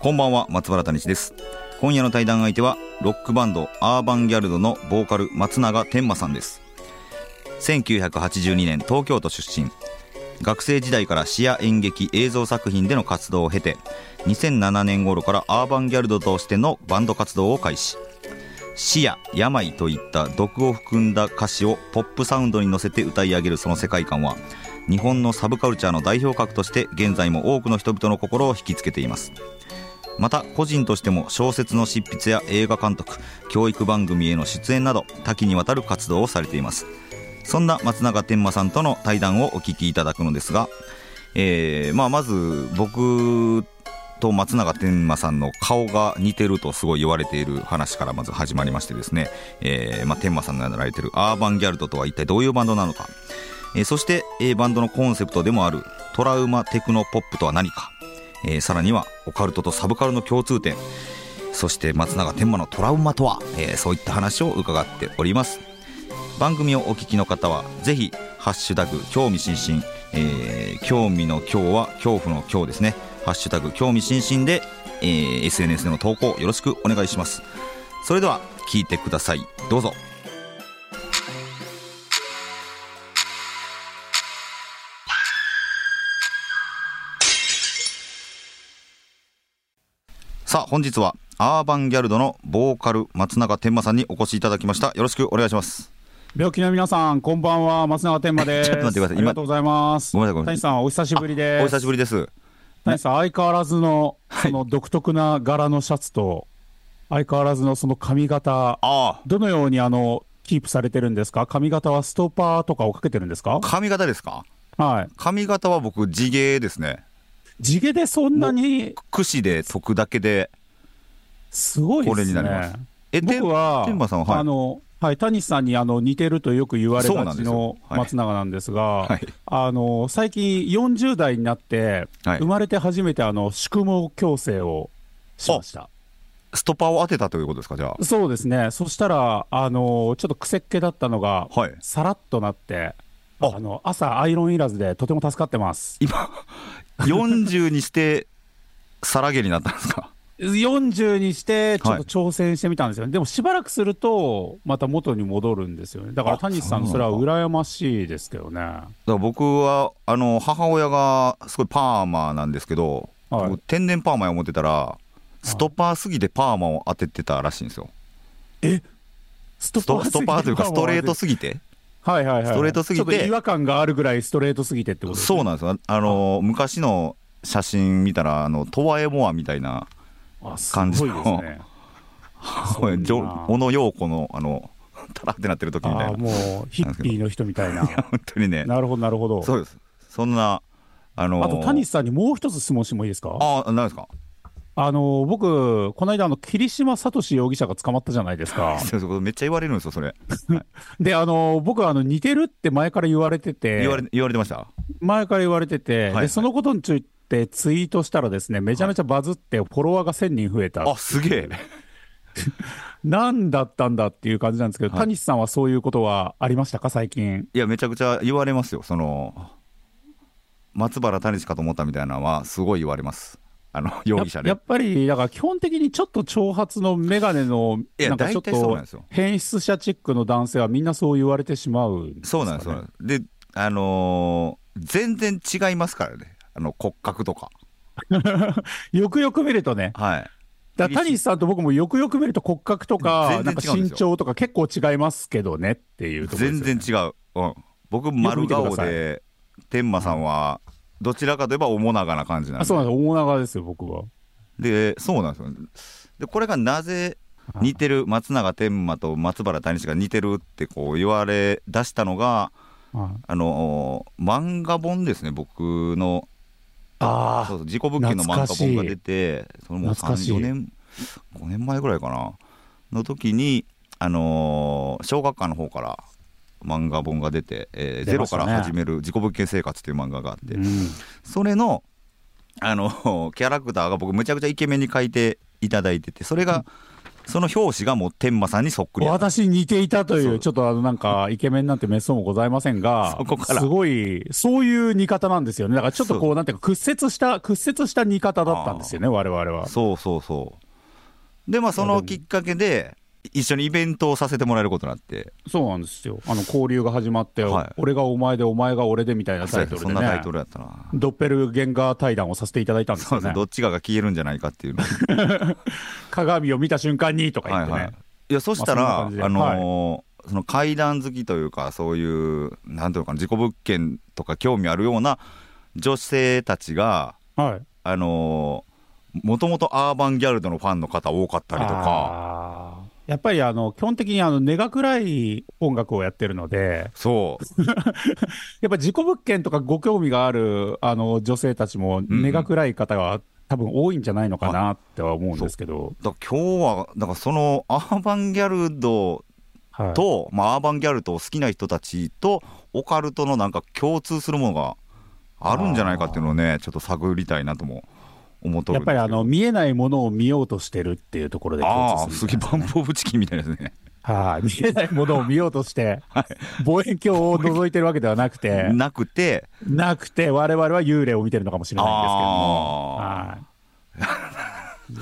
こんばんは松原谷氏です。今夜の対談相手はロックバンドアーバンギャルドのボーカル松永天馬さんです。1982年東京都出身。学生時代から詩や演劇映像作品での活動を経て2007年頃からアーバンギャルドとしてのバンド活動を開始。死や病といった毒を含んだ歌詞をポップサウンドに乗せて歌い上げるその世界観は日本のサブカルチャーの代表格として現在も多くの人々の心を引きつけています。また個人としても小説の執筆や映画監督教育番組への出演など多岐にわたる活動をされています。そんな松永天馬さんとの対談をお聞きいただくのですが、えーまあ、まず僕と松永天馬さんの顔が似てるとすごい言われている話からまず始まりましてですね、えーまあ、天馬さんのやられてるアーバンギャルドとは一体どういうバンドなのか、えー、そして、えー、バンドのコンセプトでもあるトラウマテクノポップとは何か、えー、さらにはオカルトとサブカルの共通点。そして松永天馬のトラウマとは、えー、そういった話を伺っております。番組をお聞きの方はぜひハッシュタグ興味津々、えー、興味の今日は恐怖の今日ですね。ハッシュタグ興味津々で、えー、SNS での投稿よろしくお願いします。それでは聞いてください。どうぞ。さあ本日はアーバンギャルドのボーカル松永天馬さんにお越しいただきました。よろしくお願いします。病気の皆さん、こんばんは、松永天馬です。ちょっと待ってください。ありがとうございます。ごめんなさい谷さん、お久しぶりです。お久しぶりです。谷さん、相変わらずの、その独特な柄のシャツと、相変わらずのその髪型、ああ。どのようにあの、キープされてるんですか？髪型はストッパーとかをかけてるんですか？髪型ですか？はい。髪型は僕地毛ですね地毛でそんなに、櫛で解くだけですごいですね。これになります。え僕は、天馬さんははい。あの、はい、谷さんにあの似てるとよく言われがちのはい。松永なんですが、はい。あの最近40代になって、はい。生まれて初めてあの宿毛矯正をしました。ストッパーを当てたということですかじゃそうですね、そしたら、あのちょっと癖っ気だったのが、さらっとなって、あ。あの朝、アイロンいらずでとても助かってます。今40にしてさらげになったんですか？40にして、ちょっと挑戦してみたんですよね、でもしばらくすると、また元に戻るんですよね、だからあ谷さん、それは羨ましいですけどね。だから僕はあの母親がすごいパーマなんですけど、はい。僕天然パーマや思ってたらストッパーすぎてパーマを当ててたらしいんですよ。ストストストッパーというかストレートすぎて？はいはいはい、ストレートすぎて。ちょっと違和感があるぐらいストレートすぎてってことですね。そうなんですよ。あの昔の写真見たらあのトワエモアみたいなあす感じごのいですね。小野陽子のあのタラってなってる時みたいな。あーもうヒッピーの人みたいな。本当にね。なるほどなるほど。そうです。そんなあのあと谷さんにもう一つ質問してもいいですか？あ何ですか？あの僕この間あの桐島聡容疑者が捕まったじゃないですか。めっちゃ言われるんですよそれ。であの僕あの似てるって前から言われてて。言われ言われてました？前から言われてて、はいはい。でそのことについてツイートしたらですねめちゃめちゃバズってフォロワーが1000人増えた。あすげえ。何だったんだっていう感じなんですけど、はい。谷さんはそういうことはありましたか、最近？いやめちゃくちゃ言われますよ。その松原谷氏かと思ったみたいなのはすごい言われますあの 容疑者でややっぱり、だから基本的にちょっと長髪の眼鏡の、なんかちょっと変質者チックの男性はみんなそう言われてしまうね。そうなんですそうなんです。であのー全然違いますからね。あの骨格とか。よくよく見るとね、はい。だ谷さんと僕もよくよく見ると骨格とか、なんか身長とか結構違いますけどねっていうところですよね、全然違う、うん、僕丸顔で天馬さんはどちらかといえば面長な感じなんで。あそうなんです、大長ですよ、僕は。でそうなんですよ。でこれがなぜ似てる松永天馬と松原谷氏が似てるってこう言われ出したのがはあの漫画本ですね僕の。あそうそう事故物件の漫画本が出てそのもう懐かしい。34年5年前ぐらいかな。の時にあのー小学館の方から漫画本が出て「えーゼロから始める事故物件生活」っていう漫画があって、うん。それのあの キャラクターが僕むちゃくちゃイケメンに描いていただいててそれが、その表紙がもう天馬さんにそっくり私に似ていたといそう。うちょっとあのなんかイケメンなんてめっそうもございませんが そこから。すごいそういう似方なんですよね。だからちょっとこうなんていうか屈折した屈折した似方だったんですよね我々は。そうそうそう。でまあそのきっかけで一緒にイベントをさせてもらえることになって。そうなんですよ。あの交流が始まって、はい。俺がお前でお前が俺でみたいなタイトルでね。そんなタイトルやったな。ドッペルゲンガー対談をさせていただいたんですよね。そうですどっちかが消えるんじゃないかっていうの。鏡を見た瞬間にとか言ってね、はいはい。いやそしたら、あまあそんな感じで。のーその階段好きというかそういうなんていうのかな事故物件とか興味あるような女性たちがはい。あのーもともとアーバンギャルドのファンの方多かったりとかやっぱりあの基本的にあの根が暗い音楽をやってるので、そう。やっぱ事故物件とかご興味があるあの女性たちもうん根が暗い方が多分多いんじゃないのかなっては思うんですけど、だ今日はだからそのアーバンギャルドはい、と、まあ、アーバンギャルドを好きな人たちとオカルトのなんか共通するものがあるんじゃないかっていうのをねちょっと探りたいなとも思っとやっぱりあの見えないものを見ようとしてるっていうところで共ああ通すげえバンプオブチキンみたいですね。はい、見えないものを見ようとして、望遠鏡を覗いてるわけではなくて、なくて。なくて、我々は幽霊を見てるのかもしれないんですけども、あは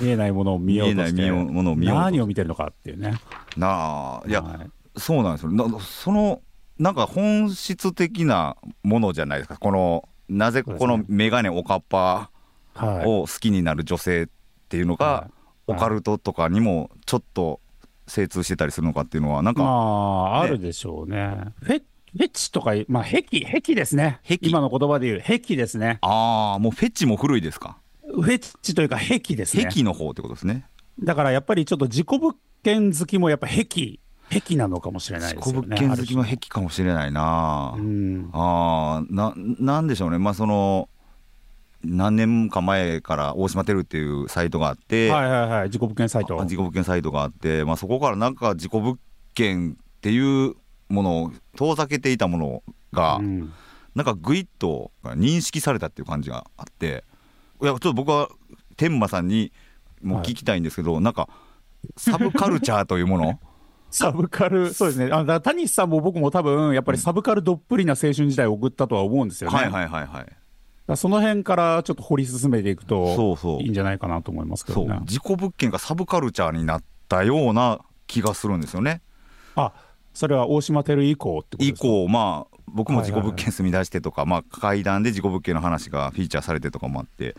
い、見えないものを見ようとして、見えないものを見ようと何を見てるのかっていうね。なあいや、はい。そうなんですよ。なそのなんか本質的なものじゃないですか。このなぜこの眼鏡おかっぱはいを好きになる女性っていうのが、はいオカルトとかにもちょっと精通してたりするのかっていうのはなんか、まあ、あねるでしょうね。フェフェチとか、まあ、壁、壁ですね。壁今の言葉で言う、壁ですね。ああもうフェチも古いですか？フェチというか、壁ですね。壁の方ってことですねだからやっぱりちょっと事故物件好きもやっぱ壁、壁なのかもしれないですよね。事故物件好きは壁かもしれないなうん。あーななんでしょうねまあその何年か前から大島テルっていうサイトがあって、はいはいはい、事故物件サイト。事故物件サイトがあって、まあ、そこからなんか事故物件っていうものを遠ざけていたものが、うんなんかぐいっと認識されたっていう感じがあっていやちょっと僕は天馬さんにも聞きたいんですけど、なんかサブカルチャーというもの？サブカル、そうですね。あだから谷さんも僕も多分、やっぱりサブカルどっぷりな青春時代を送ったとは思うんですよね。はいはいはいはいらその辺からちょっと掘り進めていくと、いいんじゃないかなと思いますけどね。事故物件がサブカルチャーになったような気がするんですよね。あ、それは大島テル以降ってことで以すか？降まあ僕も事故物はいはい件住み出してとか、まあ階段で事故物件の話がフィーチャーされてとかもあって。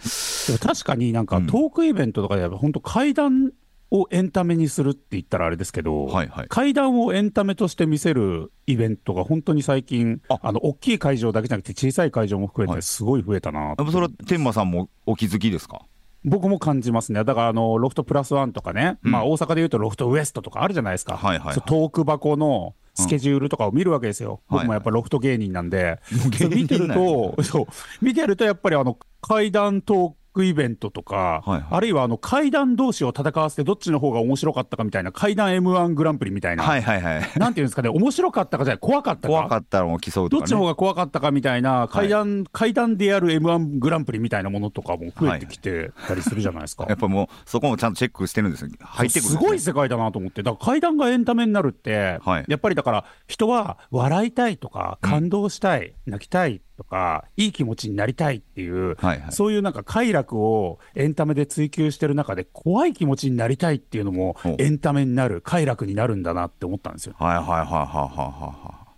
でも確かになんかうん。トークイベントとかで本当階段をエンタメにするって言ったらあれですけど、はいはい。階段をエンタメとして見せるイベントが本当に最近、あ。あの大きい会場だけじゃなくて小さい会場も含めはい。てすごい増えたなってやっぱそれは天馬さんもお気づきですか？僕も感じますね。だからあのロフトプラスワンとかね、うん。まあ大阪でいうとロフトウエストとかあるじゃないですか。はいはいはい。トーク箱のスケジュールとかを見るわけですよ。うん僕もやっぱロフト芸人なんで、もうそう見てると、そう。見てるとやっぱりあの階段トークイベントとか、はいはい。あるいはあの階段同士を戦わせてどっちの方が面白かったかみたいな階段 M1 グランプリみたいな、はいはいはい。なんていうんですかね、面白かったかじゃない、怖かったか。怖かったのを競うとかね。どっちの方が怖かったかみたいな階段、階段でやる M1 グランプリみたいなものとかも増えてきてたりするじゃないですか。やっぱもうそこもちゃんとチェックしてるんですよ。入ってくるねすごい世界だなと思って、だから階段がエンタメになるって、はい。やっぱりだから、人は笑いたいとか、感動したい、泣きたいとか、いい気持ちになりたいっていう、はいはい。そういうなんか快楽をエンタメで追求してる中で、怖い気持ちになりたいっていうのもエンタメになる、快楽になるんだなって思ったんですよ。はいはいはいはいはいはい。はい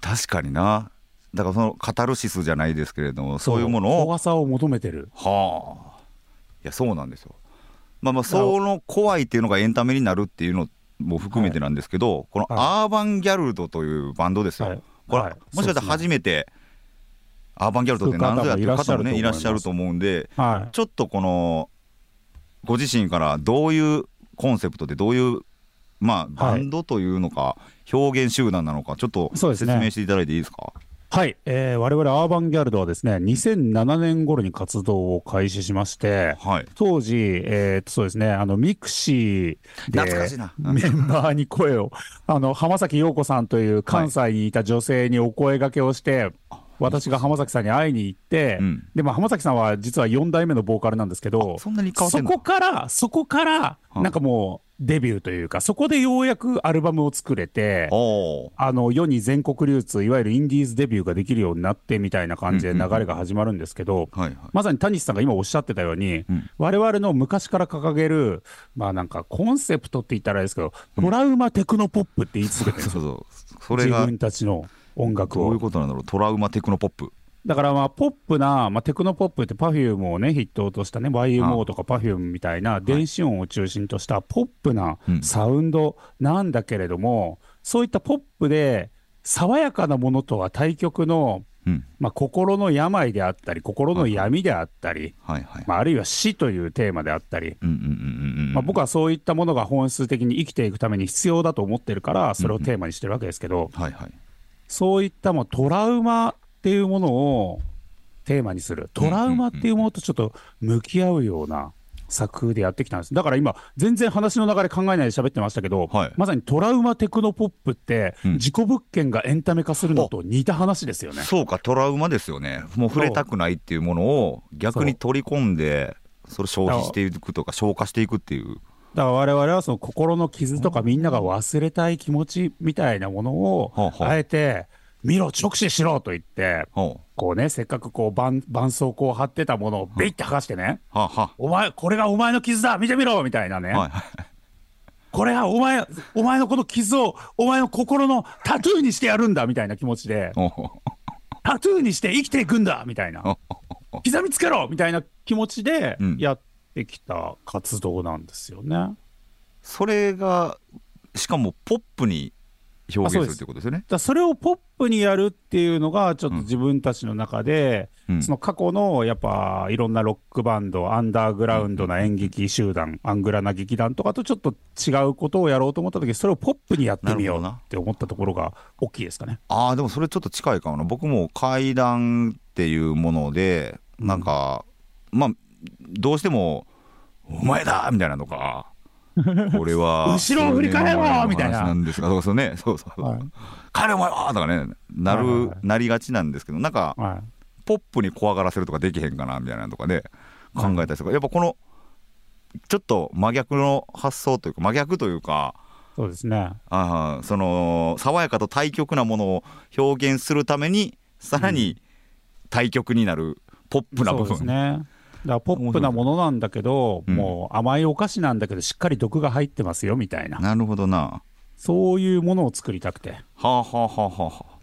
確かにな。だからそのカタルシスじゃないですけれどもそう。いうものを怖さを求めてる。はあ。いやそうなんですよ。まあまあその怖いっていうのがエンタメになるっていうのも含めてなんですけど、このはアーバンギャルドというバンドですよ、はい。これ、はい。もしかしたら初めてアーバンギャルドって何ぞやっていう方もねいらっしゃると思うんではい。ちょっとこのご自身からどういうコンセプトでどういうまあバはい。ンドというのか、表現集団なのかちょっとそうですね。説明していただいていいですか？はい、えー、我々アーバンギャルドはですね、2007年頃に活動を開始しまして、はい。当時、えーとそうですね、あのミクシーで メンバーに声を、あの浜崎容子さんという関西にいた女性にお声掛けをして、私が浜崎さんに会いに行って、うん。でまあ、浜崎さんは実は4代目のボーカルなんですけど、そそこから、そこから、うん。なんかもうデビューというか、そこでようやくアルバムを作れて、あの世に全国流通、いわゆるインディーズデビューができるようになってみたいな感じで流れが始まるんですけど。まさに谷さんが今おっしゃってたように、うん。我々の昔から掲げる、まあなんかコンセプトって言ったらあれですけど、トラウマテクノポップって言い続けてる自が、分たちの音楽をどういう。ことなんだろう？トラウマテクノポップ。だからまあポップな、まあ、テクノポップって Perfume をね筆頭としたね YMO とか Perfume みたいな電子音を中心としたポップなうんサウンドなんだけれども、そういったポップで爽やかなものとは対極の、うん。まあ、心の病であったり心の闇であったり、はいはい。まあ、あるいは死というテーマであったり、僕はそういったものが本質的に生きていくために必要だと思ってるからそれをテーマにしてるわけですけど、はいはい。そういったもうトラウマっていうものをテーマにする、トラウマっていうものとちょっと向き合うような作風でやってきたんです。だから今、全然話の流れ考えないで喋ってましたけど、はいまさにトラウマテクノポップって、うん事故物件がエンタメ化するのと似た話ですよね。そうか、トラウマですよね。もう触れたくないっていうものを逆に取り込んで、それ消費していくとか消化していくっていう。だから我々はその心の傷とかみんなが忘れたい気持ちみたいなものをあえて見ろ直視しろと言ってほこうねせっかくこう絆絆創膏を貼ってたものをビッて剥がしてねお前これがお前の傷だ見てみろみたいなね。これがお前お前のこの傷をお前の心のタトゥーにしてやるんだみたいな気持ちでタトゥーにして生きていくんだみたいな。お刻みつけろみたいな気持ちでうん。やってきた活動なんですよね。それが、しかもポップに表現するってことですよね。だからそれをポップにやるっていうのがちょっと自分たちの中で、うんその過去のやっぱいろんなロックバンドアンダーグラウンドな演劇集団、アングラな劇団とかとちょっと違うことをやろうと思った時それをポップにやってみようって思ったところが大きいですかね。ああ、でもそれちょっと近いかもな。僕も階段っていうもので、なんか、まあ、どうしても、お前だみたいなのか。俺は。後ろを振り返ろみたいな話なんですが、そうそうね。そうそう。はい帰れお前はとかね、なる、はいはいはいなりがちなんですけど、なんか、はいポップに怖がらせるとかできへんかなみたいなのとかで考えたりとか、やっぱこのちょっと真逆の発想というか真逆というかそうですね。あーその爽やかと対極なものを表現するためにさらに対極になるポップな部そうです分、ね。だポップなものなんだけど、うん。もう甘いお菓子なんだけど、しっかり毒が入ってますよみたいな、なるほどな。そういうものを作りたくて。はあはあはあはあ。はあ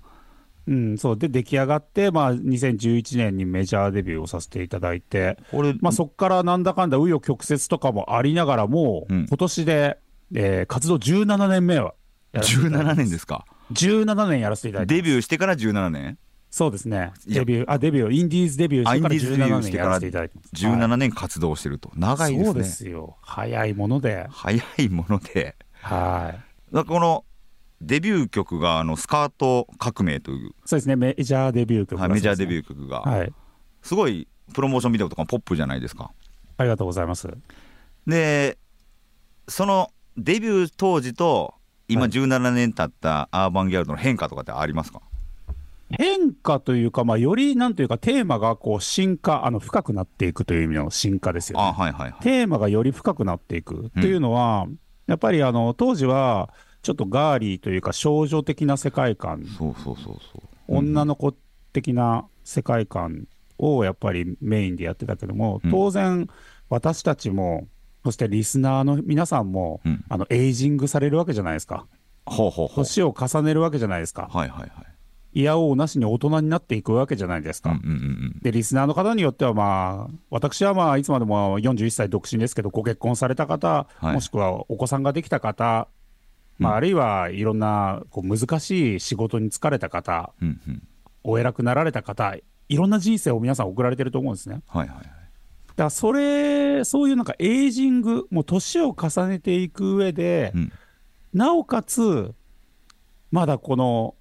うん、そう。で出来上がって、まあ、2011年にメジャーデビューをさせていただいて、これ、まあ、そこからなんだかんだ紆余曲折とかもありながらも、うん。今年で、えー活動17年目はやらせていただいて17ます。年ですか。17年やらせていただいてデビューしてから17年そうですね。デビューあデビューインディーズデビューしてからあインディーズデビュ17ーしてから年やらせていただいてます。はい。17年活動してると。長いですね。そうですよ。早いもので。早いもので。はい。だこのデビュー曲があのスカート革命という、そうですね。メジャーデビュー曲はいメジャーデビュュー曲が、はい。すごいプロモーションビデオとかもポップじゃないですか。ありがとうございます。でそのデビュー当時と今はい。17年経ったアーバンギャルドの変化とかってありますか、変化というか、まあ、よりなんというかテーマがこう進化あの深くなっていくという意味の進化ですよね。あはいはいはい。テーマがより深くなっていく。っていうのは、やっぱりあの当時はちょっとガーリーというか少女的な世界観、そうそうそうそう。女の子的な世界観をやっぱりメインでやってたけども、うん。当然私たちもそしてリスナーの皆さんも、うん。あのエイジングされるわけじゃないですか。年を重ねるわけじゃないですか。はいはいはいいやおうなしに大人になっていくわけじゃないですか、うんうんうんでリスナーの方によっては、まあ、私はまあいつまでも41歳独身ですけど、ご結婚された方、はい。もしくはお子さんができた方、まあ、うんあるいはいろんなこう難しい仕事に疲れた方、うんうん。お偉くなられた方、いろんな人生を皆さん送られてると思うんですね。はいはいはい。だからそれ、そういうなんかエイジング、もう年を重ねていく上で、うん。なおかつ、まだこの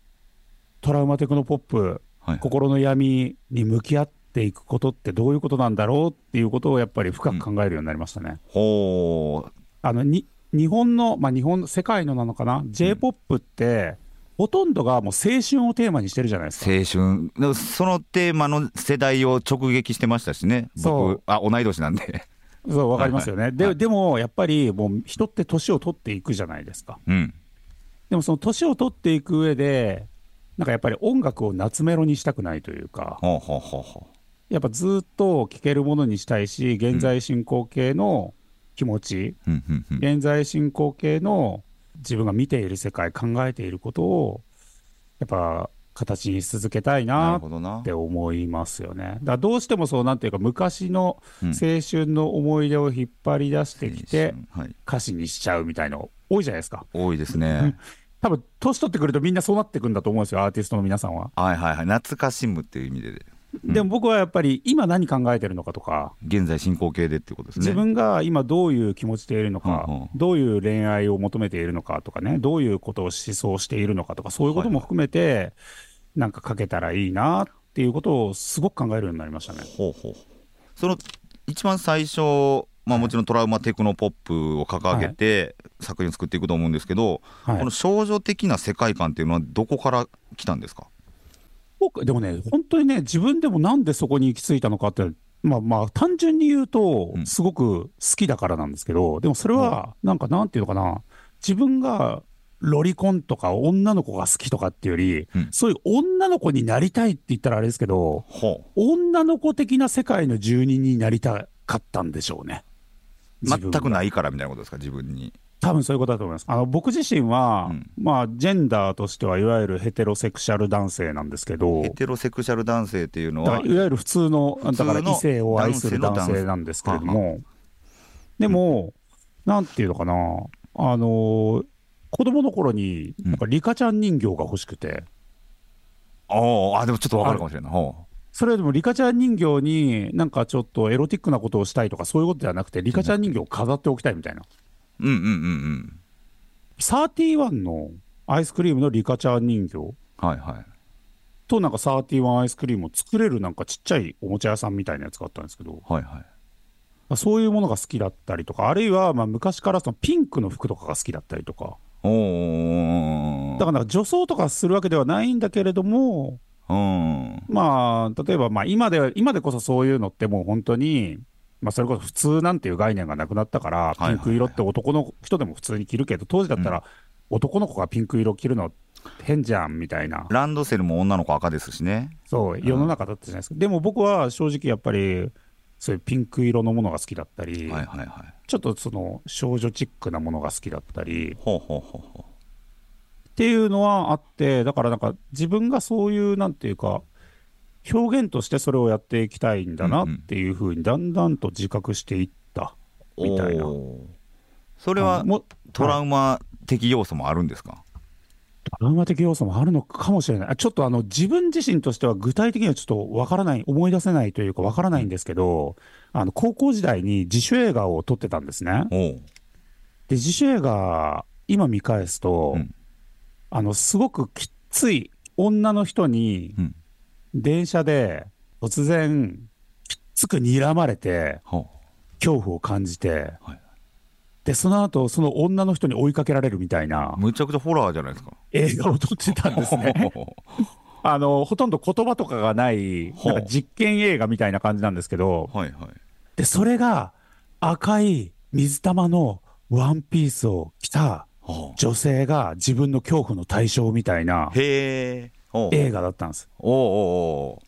トラウマテクノポップはい。心の闇に向き合っていくことってどういうことなんだろうっていうことをやっぱり深く考えるようになりましたね。ほう。あのに日本の、まあ、日本、世界のなのかな、J−POP って、ほとんどがもう青春をテーマにしてるじゃないですか。青春。そのテーマの世代を直撃してましたしね。そう。僕あ同い年なんで。そう、わかりますよね。ではいはい。でも、やっぱりもう人って年を取っていくじゃないですか。うん。でもその年を取っていく上で、なんかやっぱり音楽を夏メロにしたくないというか、やっぱずっと聴けるものにしたいし、現在進行形の気持ち、ううん現在進行形の自分が見ている世界、考えていることを、やっぱ形にし続けたいなって思いますよね。だどうしてもそうなんていうか、昔のうん。青春の思い出を引っ張り出してきて、歌詞にしちゃうみたいの多いじゃないですか。多いですね 多分年取ってくるとみんなそうなってくんだと思うんですよ、アーティストの皆さんは。はいはいはい。懐かしむっていう意味でで。も僕はやっぱり今何考えてるのかとか、現在進行形でっていうことですね。自分が今どういう気持ちでいるのか、うんうん。どういう恋愛を求めているのかとかね、どういうことを思想しているのかとか、そういうことも含めて、なんか書けたらいいなっていうことをすごく考えるようになりましたね。ほうほう。その一番最初まあもちろんトラウマテクノポップを掲げて作品を作っていくと思うんですけど、はい。この少女的な世界観っていうのはどこから来たんですか？僕でもね、本当にね、自分でもなんでそこに行き着いたのかって、まあまあ、単純に言うとう、ん。すごく好きだからなんですけど、でもそれは、なんかなんていうのかな、自分がロリコンとか女の子が好きとかっていうより、うん。そういう女の子になりたいって言ったらあれですけど、ほ女の子的な世界の住人になりたかったんでしょうね。う全くい。ないからみたいなことですか？自分に。多分そういうことだと思います。あの僕自身は、うん。まあ、ジェンダーとしてはいわゆるヘテロセクシャル男性なんですけど、ヘテロセクシャル男性っていうのはいわゆる普通の、だから異性を愛する男性なんですけれども、でも、なんていうのかな、あのー子供の頃に、うん。なんかリカちゃん人形が欲しくて、ああでもちょっとわかるかもしれな。いほそれでもリカちゃん人形になんかちょっとエロティックなことをしたいとか、そういうことではなくて、リカちゃん人形を飾っておきたいみたいな。ううんうんうん。うん31のアイスクリームのリカちゃん人形？はいはい。と、なんか31アイスクリームを作れるなんかちっちゃいおもちゃ屋さんみたいなやつがあったんですけど、はいはい。そういうものが好きだったりとか、あるいはまあ昔からそのピンクの服とかが好きだったりとか、おおだからなんか女装とかするわけではないんだけれども、うん。まあ、例えばまあ今では、今でこそそういうのってもう本当に、まあ、それこそ普通なんていう概念がなくなったから、ピンク色って男の人でも普通に着るけど、当時だったら男の子がピンク色着るの変じゃんみたいな、ランドセルも女の子赤ですしね。そう、世の中だったじゃないですか。でも僕は正直やっぱり、そういうピンク色のものが好きだったり、はいはいはい。ちょっとその少女チックなものが好きだったり、ほうほうほうほっていうのはあって、だからなんか自分がそういうなんていうか、表現としてそれをやっていきたいんだなっていうふうにだんだんと自覚していったうみたいな。おーそれはもトラウマ的要素もあるんですか？トラウマ的要素もあるのかもしれない。あちょっとあの自分自身としては具体的にはちょっとわからない、思い出せないというかわからないんですけど、あの高校時代に自主映画を撮ってたんですね。で、自主映画、今見返すと、うんあの、すごくきっつい女の人に、うん。電車で突然、きっつく睨まれて、ほ恐怖を感じて、はい。で、その後、その女の人に追いかけられるみたいなうむちゃくちゃホラーじゃないですか。映画を撮ってたんですね。あの、ほとんど言葉とかがない、なんか実験映画みたいな感じなんですけど、はいはい。で、それが赤い水玉のワンピースを着た女性が自分の恐怖の対象みたいな映画だったんです。おうおうおう。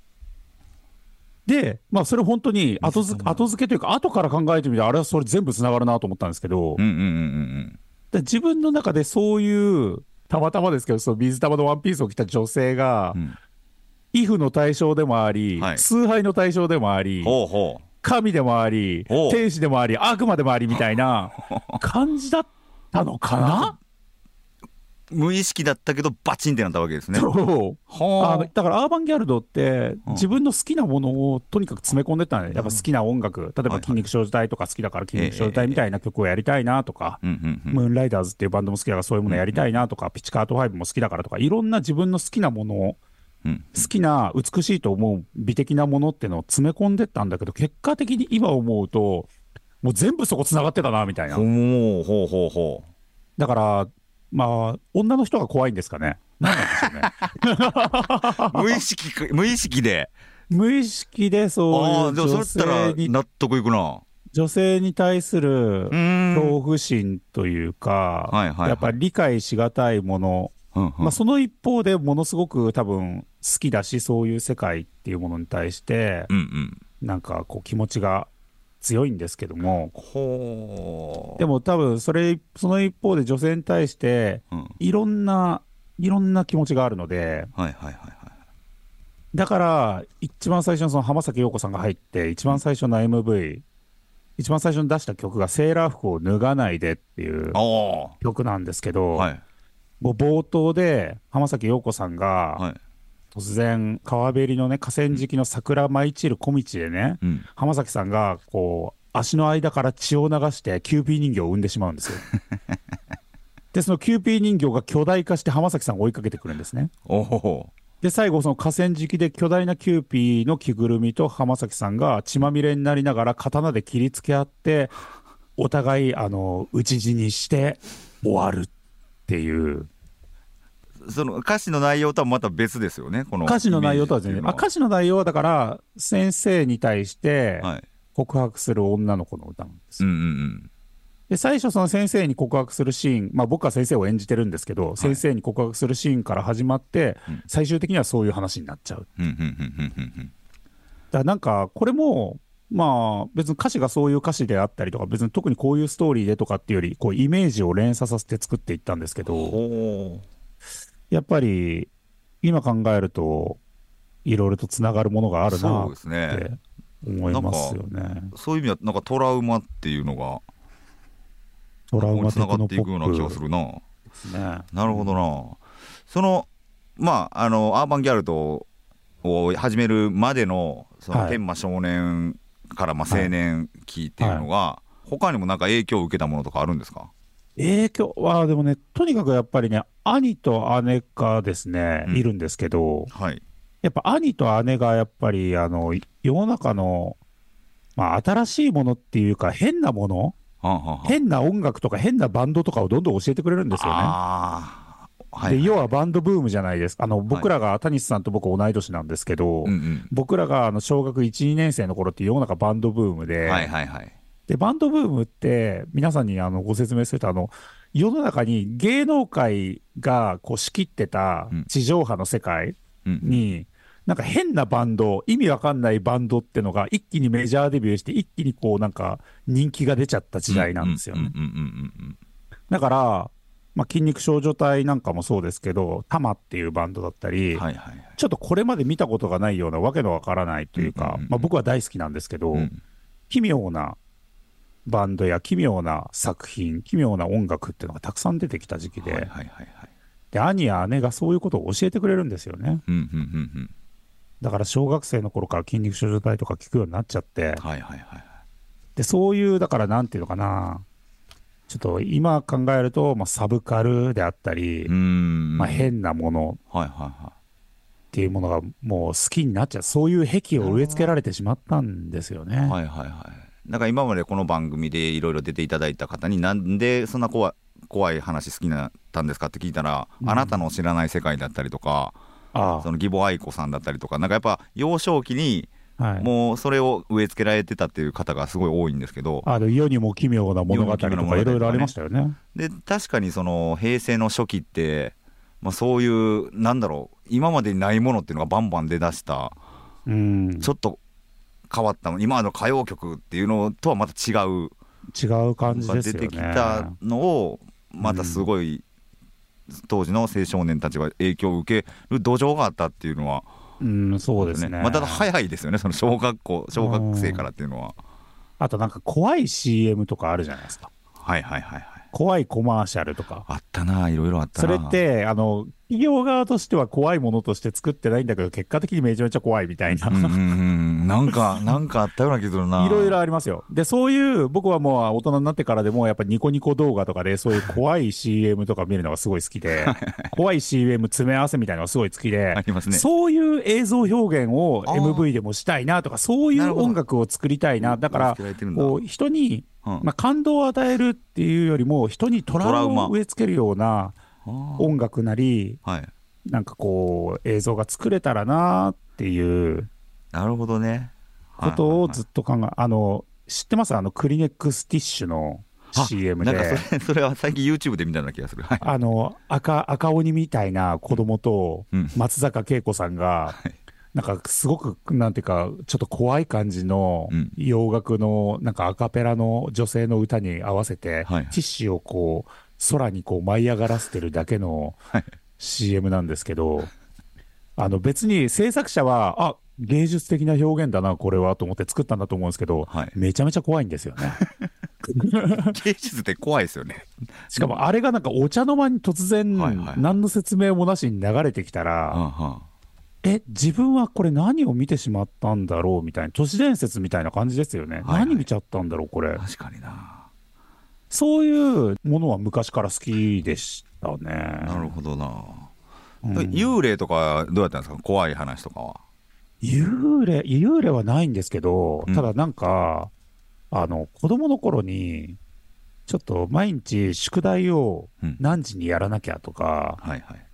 で、まあ、それ本当に後付後付けというか、後から考えてみて、あれはそれ全部つながるなと思ったんですけど、うんうんうんうんで自分の中でそういう、たまたまですけど、その水玉のワンピースを着た女性がう、ん。畏怖の対象でもあり、はい。崇拝の対象でもあり、ほうほ神でもあり、天使でもあり、悪魔でもありみたいな 感じだったのかなう無意識だったけどバチンってなったわけですね。そう。ほあ。のだからアーバンギャルドってうん。自分の好きなものをとにかく詰め込んでたね、やっぱ好きな音楽、例えば筋肉少女隊とか好きだから筋肉少女隊みたいな曲をやりたいなとか、うんうんうんムーンライダーズっていうバンドも好きだからそういうものやりたいなとか、ピチカート5も好きだからとか、いろんな自分の好きなものうん。好きな美しいと思う美的なものってのを詰め込んでったんだけど結果的に今思うともう全部そこつながってたなみたいな。ほうほうほうほだからまあ女の人が怖いんですかね。何なんでしょうね。う 無意識か無意識で。無意識であそういう女性に納得いくな。女性に対する恐怖心というか、はいはいはい。やっぱり理解しがたいもの、うんうん。まあ、その一方でものすごく多分好きだしそういう世界っていうものに対してうんうん。なんかこう気持ちが強いんですけども。でも多分それその一方で女性に対していいろんないろんな気持ちがあるので。はいはいはいだから一番最初のその浜崎容子さんが入って一番最初の MV 一番最初に出した曲が「セーラー服を脱がないで」っていうあ曲なんですけあど、はい。もう冒頭で浜崎容子さんがはい突然川べりのね河川敷の桜舞い散る小道でねうん浜崎さんがこう足の間から血を流してキューピー人形を産んでしまうんですよ。でそのキューピー人形が巨大化して浜崎さんを追いかけてくるんですね。おおで最後その河川敷で巨大なキューピーの着ぐるみと浜崎さんが血まみれになりながら刀で切りつけ合って お互いあの討ち死にして終わるっていうその歌詞の内容とはまた別ですよねこの。歌詞の内容とは全然、あ歌詞の内容はだから先生に対して告白する女の子の歌なんです。ようんうんうん。で最初その先生に告白するシーン、まあ、僕は先生を演じてるんですけど、先生に告白するシーンから始まって、うん。最終的にはそういう話になっちゃう。だからなんかこれもまあ別に歌詞がそういう歌詞であったりとか別に特にこういうストーリーでとかっていうよりこうイメージを連鎖させて作っていったんですけどほやっぱり今考えるといろいろとつながるものがあうるなって思いますよね。そういう意味はなんかトラウマっていうのがトラウマつながっていくような気がするな。ね。なるほどな。そのまああのアーバンギャルドを始めるまでのそのはい。天馬少年からまあ青年期っていうのが、他にもなんか影響を受けたものとかあるんですか？影響はでもねとにかくやっぱりね兄と姉がですね、うん。いるんですけどはい。やっぱ兄と姉がやっぱりあの世の中の、まあ、新しいものっていうか変なものはあは変な音楽とか変なバンドとかをどんどん教えてくれるんですよね。ああはいで要はバンドブームじゃないです。かあの僕らが、谷さんと僕同い年なんですけど、うんうん。僕らがあの小学1、2年生の頃って世の中バンドブームで、はいはいはいでバンドブームって皆さんにあのご説明するとあの世の中に芸能界がこう仕切ってたうん。地上波の世界うんに、なんか変なバンド意味わかんないバンドってのが一気にメジャーデビューして一気にこうなんか人気が出ちゃった時代なんですよね。だから、まあ、筋肉少女隊なんかもそうですけどタマっていうバンドだったり、うんはいはいはい。ちょっとこれまで見たことがないようなわけのわからないというか、うんうんうん。まあ、僕は大好きなんですけど、うん。奇妙なバンドや奇妙な作品奇妙な音楽っていうのがたくさん出てきた時期で,、はいはいはいはい。で兄や姉がそういうことを教えてくれるんですよね。うんうんうんうん。だから小学生の頃から筋肉少女隊とか聞くようになっちゃって。はいはいはいでそういうだからなんていうのかな。ちょっと今考えると、まあ、サブカルであったり、まあ、変なもの。っていうものがもう好きになっちゃう。そういう癖を植え付けられてしまったんですよね。いはいはいはいだから今までこの番組でいろいろ出ていただいた方になんでそんな怖い怖い話好きになったんですかって聞いたら、うん。あなたの知らない世界だったりとかあその義母愛子さんだったりとかなんかやっぱ幼少期にあはい、もうそれを植え付けられてたっていう方がすごい多いんですけどあの世にも奇妙な物語とかいろいろありましたよね。で確かにその平成の初期って、まあ、そういうなんだろう今までにないものっていうのがバンバン出だした。うん、ちょっと変わった今の歌謡曲っていうのとはまた違う違う感じがですよね。出てきたのをまたすごい当時の青少年たちが影響を受ける土壌があったっていうのはうん、そうですね。また早いですよね。その小学校小学生からっていうのは。あとなんか怖い CM とかあるじゃないですか。はいはいはいはい怖いコマーシャルとか。あったな、いろいろあったそな。れって、あの、企業側としては怖いものとして作ってないんだけど、結果的にめちゃめちゃ怖いみたいな。うんうんうん。なんか、なんかあったような気するな。いろいろありますよ。で、そういう、僕はもう大人になってからでも、やっぱニコニコ動画とかで、そういう怖い CM とか見るのがすごい好きで、怖い CM 詰め合わせみたいなのがすごい好きであ、りますね。そういう映像表現を MV でもしたいなとか、そういう音楽を作りたいな。だからこう、人に、うんまあ、感動を与えるっていうよりも、人にトラウマを植え付けるような音楽なり、はい。なんかこう、映像が作れたらなっていうなるほどね。ことをずっっと考え、あの、知ってます？あの、クリネックスティッシュの CM で。なんかそれ、それは最近 YouTube で見たような気がする。はい。あの、赤、赤鬼みたいな子供とうん、松坂慶子さんが、なんかすごく、なんていうか、ちょっと怖い感じのうん。洋楽の、なんかアカペラの女性の歌に合わせて、はい。ティッシュをこう、空にこう舞い上がらせてるだけのはい。CM なんですけど、あの別に制作者は、あ、芸術的な表現だな、これはと思って作ったんだと思うんですけど、はい。めちゃめちゃ怖いんですよね。芸術って怖いですよね。しかもあれがなんかお茶の間に突然、はいはい。何の説明もなしに流れてきたら、うんうんえ、自分はこれ何を見てしまったんだろうみたいな、都市伝説みたいな感じですよね。はい何見ちゃったんだろう、これ。確かにな。そういうものは昔から好きでしたね。なるほどな。うん幽霊とかどうやったんですか？怖い話とかは。幽霊、幽霊はないんですけど、うんただなんか、あの、子供の頃に、ちょっと毎日宿題をうん何時にやらなきゃとか、はいはい。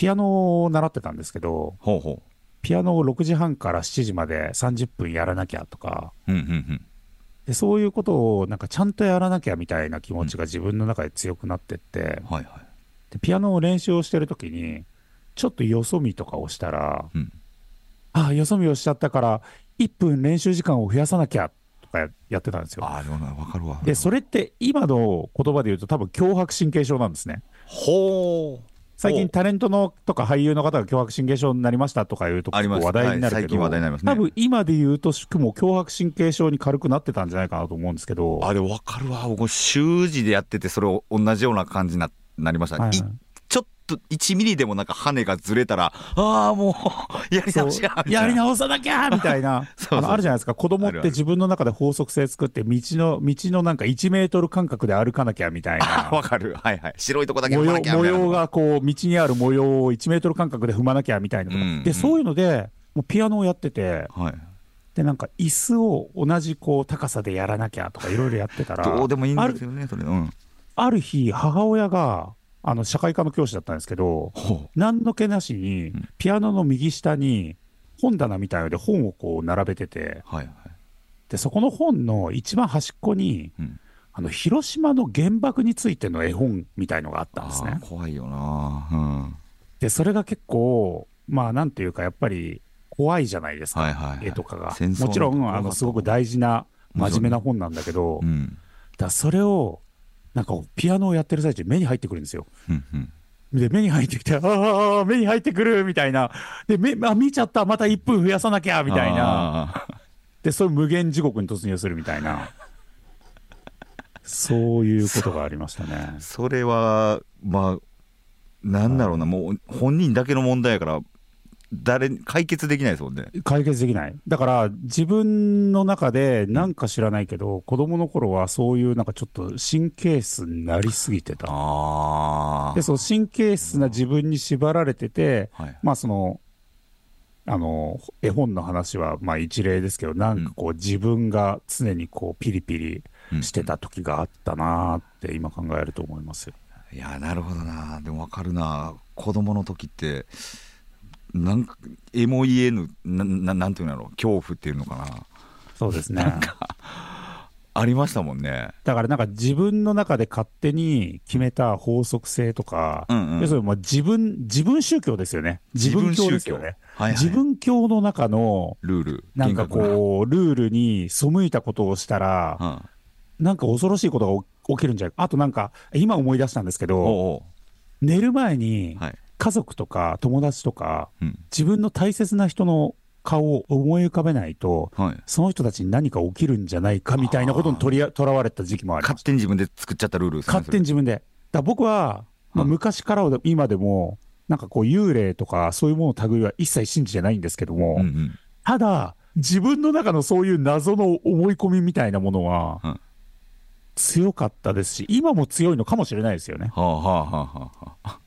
ピアノを習ってたんですけど、ほうほピアノを6時半から7時まで30分やらなきゃとか、う。うんうんうん。でそういうことをなんかちゃんとやらなきゃみたいな気持ちが自分の中で強くなってって、はいはい。でピアノを練習をしてるときに、ちょっとよそ見とかをしたら、うんああ、よそ見をしちゃったから、1分練習時間を増やさなきゃとかややってたんですよ。あかるわ。で、それって今の言葉で言うと多分強迫神経症なんですね。ほう。最近タレントのとか俳優の方が強迫神経症になりましたとかいうとあります話題になるけど、はいね多分今で言うとしくも強迫神経症に軽くなってたんじゃないかなと思うんですけど、あ、でもわかるわ。僕、習字でやってて、それを同じような感じにななりました。はいはいいちょっと1ミリでもなんか羽がずれたら、ああ、もう、やり直しやみたいなやり直さなきゃみたいな あのあるじゃないですか子供って自分の中で法則性作って道の道のなんか1メートル間隔で歩かなきゃみたいあな わかる。はいはい。白いとこだけ模様踏まなきゃみたいな模様がこう道にある模様を1メートル間隔で踏まなきゃみたいなとか、うんでそういうのでもうピアノをやっててはい。でなんか椅子を同じこう高さでやらなきゃとかいろいろやってたらどうでもいいんですよね、それ。うん。ある日母親があの社会科の教師だったんですけどほ何の気なしにんピアノの右下に本棚みたいので本をこう並べててう。はいはい。でそこの本の一番端っこにうん。あの広島の原爆についての絵本みたいのがあったんですね。怖いよな。うん。でそれが結構まあなんていうかやっぱり怖いじゃないですか、はいはいはい絵とかがもちろんあのすごく大事な真面目な本なんだけど、うん。だそれをなんかピアノをやってる最中に目に入ってくるんですよ。うんうん。で、目に入ってきて、ああ、目に入ってくるみたいな。で、目、あ、見ちゃった、また1分増やさなきゃみたいな。あで、そういう無限地獄に突入するみたいな。そういうことがありましたねー。それは、まあ、なんだろうな、もう本人だけの問題やから、誰、解決できないですもんね。解決できない。だから、自分の中でなんか知らないけど、子供の頃はそういうなんかちょっと神経質になりすぎてた。あで、その神経質な自分に縛られてて、はい。まあその、あの、絵本の話はまあ一例ですけど、なんかこう自分が常にこうピリピリしてた時があったなーって今考えると思いますよ。いやなるほどなでも分かるな子供の時ってなんかえも言えぬなななんていうんだろう恐怖っていうのかな。そうですね。ありましたもんね。だからなんか自分の中で勝手に決めた法則性とか、うんうん。要するにもう自分、自分宗教ですよね。自分教ですよね。はいはい。自分教の中の、ルールなんかこう、ルールに背いたことをしたら、うん。なんか恐ろしいことが起きるんじゃない？あとなんか、今思い出したんですけど、おうお寝る前にうはい家族とか友達とか、うん。自分の大切な人の顔を思い浮かべないと、はい。その人たちに何か起きるんじゃないかみたいなことにとらわれた時期もあり。勝手に自分で作っちゃったルールですね勝手に自分で。だ僕は、まあ、はい。昔から今でも、なんかこう幽霊とかそういうものの類は一切信じてないんですけども、うんうん。ただ、自分の中のそういう謎の思い込みみたいなものはうん、強かったですし、今も強いのかもしれないですよね。はあはあはあはあ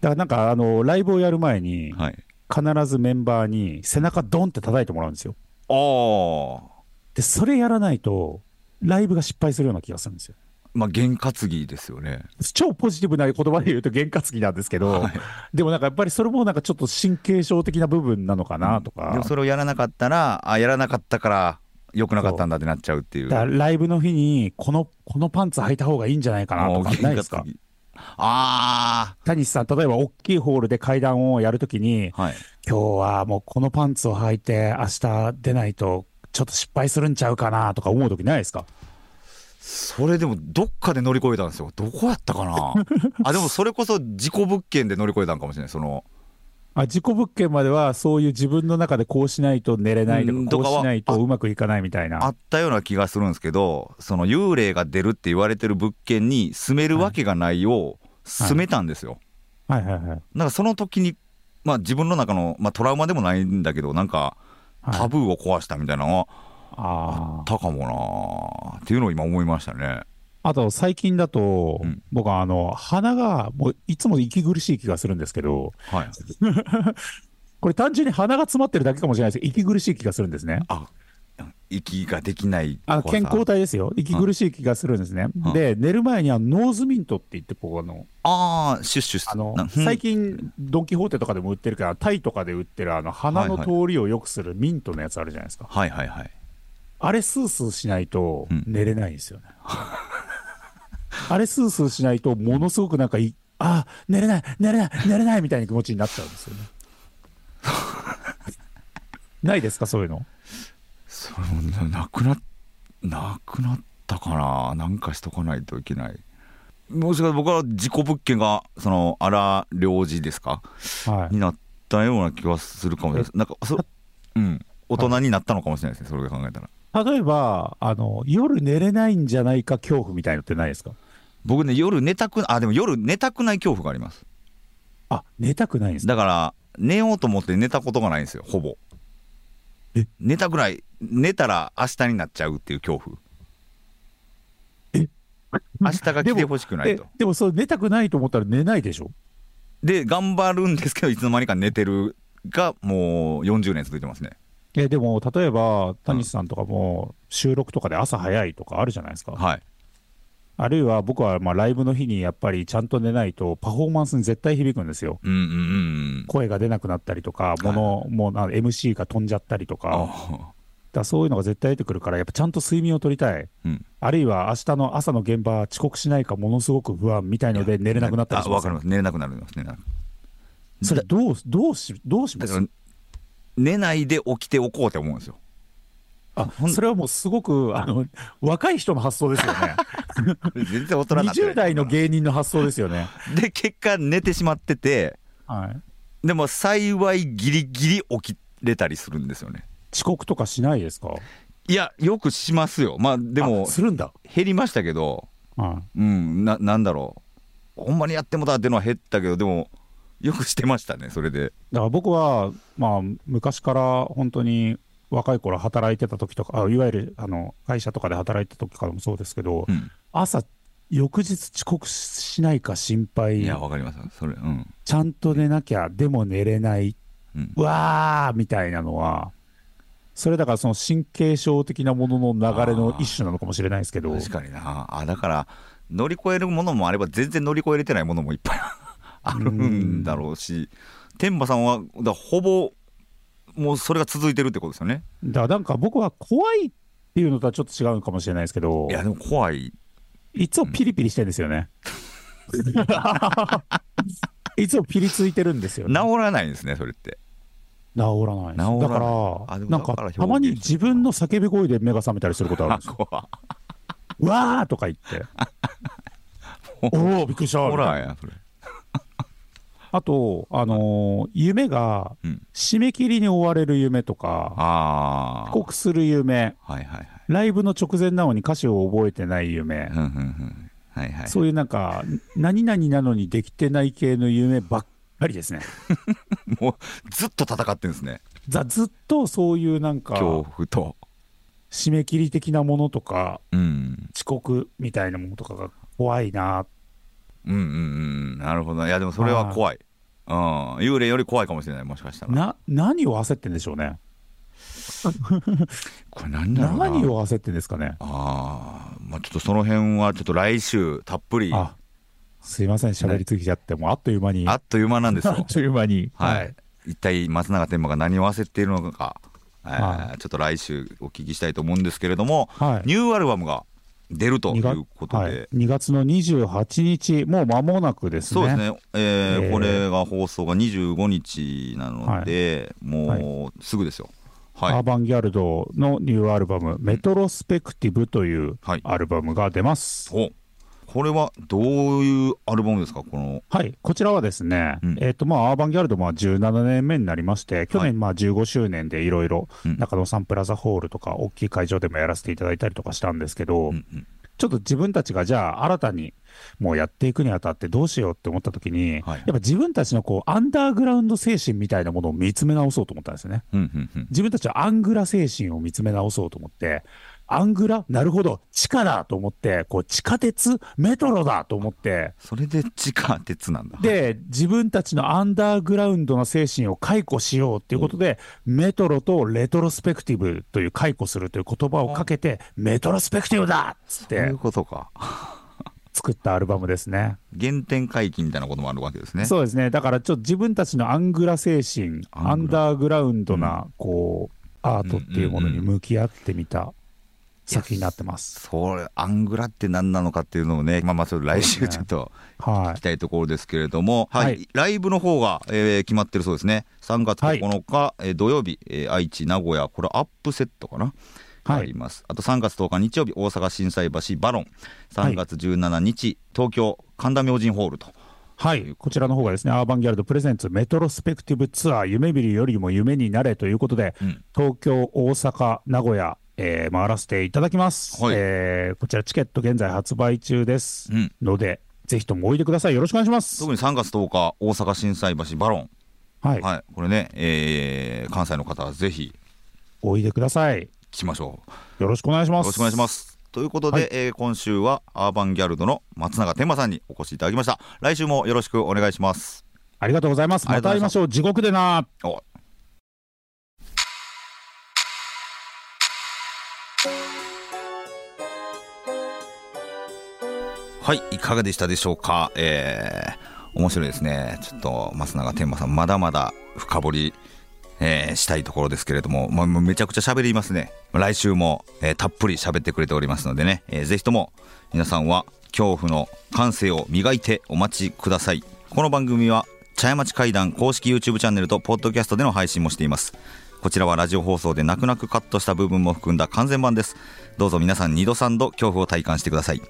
だからなんか、あの、ライブをやる前に、はい。必ずメンバーに背中ドンって叩いてもらうんですよ。ああで、それやらないと、ライブが失敗するような気がするんですよ。まあ験担ぎですよね。超ポジティブな言葉で言うと験担ぎなんですけど、はい。でもなんかやっぱりそれもなんかちょっと神経症的な部分なのかなとか、でもそれをやらなかったらあやらなかったから良くなかったんだってなっちゃうっていう。だからライブの日にこの、このパンツ履いた方がいいんじゃないかなとかないですか？験担ぎあ谷さん、例えば大きいホールで階段をやるときに、あはい。今日はもうこのパンツを履いて明日出ないとちょっと失敗するんちゃうかなとか思うときないですか？それでもどっかで乗り越えたんですよ。どこやったかな？あでもそれこそ事故物件で乗り越えたんかもしれない。そのあ事故物件まではそういう自分の中でこうしないと寝れないとか、うんとかはこうしないとうまくいかないみたいな。あったような気がするんですけどその幽霊が出るって言われてる物件に住めるわけがないを住めたんですよ、はい。はい。はい。だからその時にまあ自分の中の、まあ、トラウマでもないんだけどなんかはい。タブーを壊したみたいなのはああったかもなーっていうのを今思いましたねあと最近だと、うん僕はあの鼻がもういつも息苦しい気がするんですけど、はい これ単純に鼻が詰まってるだけかもしれないですけど、息苦しい気がするんですね。あ息ができないあ健康体ですよ。息苦しい気がするんですね。うんで、寝る前にあのノーズミントって言って、こうあの、ああシュッシュッあの最近、ドン・キホーテとかでも売ってるから、タイとかで売ってるあの鼻の通りを良くするミントのやつあるじゃないですか。はいはいはいあれスースーしないとうん寝れないんですよね。あれスースーしないと、ものすごくなんかい、あ寝れない、寝れない、寝れないみたいな気持ちになっちゃうんですよね。ないですか、そういうの？それもななくななくなったかな？なんかしとかないといけない。もしかしたら僕は事故物件がその荒領事ですか？はい。になったような気がするかもしれないなんかそうん。大人になったのかもしれないですねそれで考えたら。例えば、あの、夜寝れないんじゃないか恐怖みたいのってないですか？僕ね夜寝たくあでも夜寝たくない恐怖があります。あ、寝たくないんですか？だから寝ようと思って寝たことがないんですよほぼ。え？寝たくない。寝たら明日になっちゃうっていう恐怖。え？明日が来てほしくないでとでも、それ寝たくないと思ったら寝ないでしょ？で頑張るんですけどいつの間にか寝てるがもう40年続いてますね。え、でも、例えば、谷さんとかも、収録とかで朝早いとかあるじゃないですか。はいあるいは僕はまあライブの日にやっぱりちゃんと寝ないとパフォーマンスに絶対響くんですよ。うんうんうん声が出なくなったりとか、もの、もうな MC が飛んじゃったりとか、だそういうのが絶対出てくるから、やっぱちゃんと睡眠を取りたい。うん。あるいは明日の朝の現場遅刻しないかものすごく不安みたいので寝れなくなったりします。あわかります。寝れなくなりますねそれどう、どうし、どうします？寝ないで起きておこうって思うんですよあそれはもうすごく、あの、若い人の発想ですよね。全然大人になってない20代の芸人の発想ですよね。で結果寝てしまっててはい。でも幸いギリギリ起きれたりするんですよね遅刻とかしないですか？いやよくしますよまあでもあするんだ。減りましたけどはい。うんななんだろうほんまにやってもたっていうのは減ったけどでもよくしてましたねそれでだから僕は、まあ、昔から本当に若い頃働いてた時とか、あいわゆるあの会社とかで働いてた時からもそうですけど、うん。朝、翌日遅刻しないか心配。い、やわかります。それうん。ちゃんと寝なきゃ、でも寝れない、うん。うわーみたいなのは、それだからその神経症的なものの流れの一種なのかもしれないですけど、確かにな。あだから乗り越えるものもあれば全然乗り越えれてないものもいっぱい あるんだろうし。天馬さんはだほぼもうそれが続いてるってことですよねだからなんか僕は怖いっていうのとはちょっと違うかもしれないですけどい、やでも怖いいつもピリピリしてるんですよね。いつもピリついてるんですよ、治ね。らないんですねそれって治らないだかあら、なんかたまに自分の叫び声で目が覚めたりすることあるんですよ。わーとか言って。おお、びっくりした。ホみたいなラーやそれあと、あのー夢がうん。締め切りに追われる夢とか、ああ遅刻する夢、はいはいはい。ライブの直前なのに歌詞を覚えてない夢。そういうなんか、何々なのにできてない系の夢ばっかりですね。もうずっと戦ってるんですね。ざずっとそういうなんか、恐怖と。締め切り的なものとか、うん。遅刻みたいなものとかが怖いな。うんうんうんなるほど。いやでもそれは怖い。うん。幽霊より怖いかもしれないもしかしたら。な、何を焦ってんでしょうね？これ何だろうな。何を焦ってんですかね？ああまあちょっとその辺はちょっと来週たっぷり。あ、すいません、喋りすぎちゃって、もうあっという間に。あっという間なんですよ。あっという間に。はい、一体松永天馬が何を焦っているのか、えーはちょっと来週お聞きしたいと思うんですけれども、はい。ニューアルバムが出るとい2うことで、はい、2月の28日、もう間もなくですね。そうですね、えーえー。これが放送が25日なので、もうすぐですよ。はい、アーバンギャルドのニューアルバム、メトロスペクティブというはい。アルバムが出ます。おこれはどういうアルバムですか、この。はい、こちらはですね、うん。えっ、と、まあ、アーバンギャルドも17年目になりまして、去年、まあ、15周年でいろいろうん。中野サンプラザホールとか、大きい会場でもやらせていただいたりとかしたんですけど、うんうん。ちょっと自分たちがじゃあ新たにもうやっていくにあたってどうしようって思った時に、はい。やっぱ自分たちのこうアンダーグラウンド精神みたいなものを見つめ直そうと思ったんですよね。うんうんうん。自分たちはアングラ精神を見つめ直そうと思って、アングラ？なるほど、地下だと思って、こう地下鉄、メトロだと思って、それで地下鉄なんだ。で、自分たちのアンダーグラウンドな精神を解雇しようっていうことで、メトロとレトロスペクティブという解雇するという言葉をかけて、メトロスペクティブだっつっそういうてことか。作ったアルバムですね。原点回帰みたいなこともあるわけですね。そうですね。だからちょっと自分たちのアングラ精神、アンダーグラウンドな、こう、アートっていうものに向き合ってみた作品になってます。それアングラって何なのかっていうのをね、まあまあ、それ来週ちょっとは聞きたいところですけれども、はい、はいライブの方が、えー決まってるそうですね。3月9日、えー土曜日、えー愛知、名古屋、これアップセットかな？はいあります。あと3月10日日曜日、大阪心斎橋バロン。3月17日、東京神田明神ホールと。はい、こちらの方がですね、アーバンギャルド presents メトロスペクティブツアー夢見るよりも夢になれということで、うん東京、大阪、名古屋、えー回らせていただきます、はいえーこちらチケット現在発売中ですうんので、ぜひともおいでください。よろしくお願いします。特に3月10日、大阪心斎橋バロン。はい、はい、これね、えー関西の方はぜひおいでください。来ましょう。よろしくお願いします。よろしくお願いします。ということで、はいえー今週はアーバンギャルドの松永天馬さんにお越しいただきました。来週もよろしくお願いします。ありがとうございます。また会いましょう。地獄でな。おはい、いかがでしたでしょうか？えー、面白いですね。ちょっと松永天馬さん、まだまだ深掘り、えーしたいところですけれども、ま、めちゃくちゃ喋りますね。来週も、えーたっぷり喋ってくれておりますのでね、えーぜひとも皆さんは恐怖の感性を磨いてお待ちください。この番組は茶屋町会談公式 YouTube チャンネルとポッドキャストでの配信もしています。こちらはラジオ放送で泣く泣くカットした部分も含んだ完全版です。どうぞ皆さん2度3度恐怖を体感してください。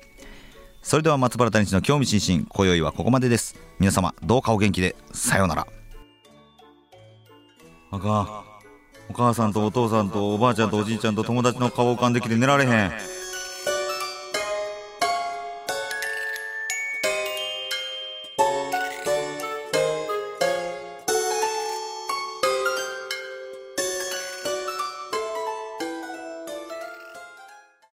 それでは松原谷地の興味津々、今宵はここまでです。皆様、どうかお元気で、さようなら。あかん。お母さんとお父さんとおばあちゃんとおじいちゃんと友達の顔浮かんできて寝られへん。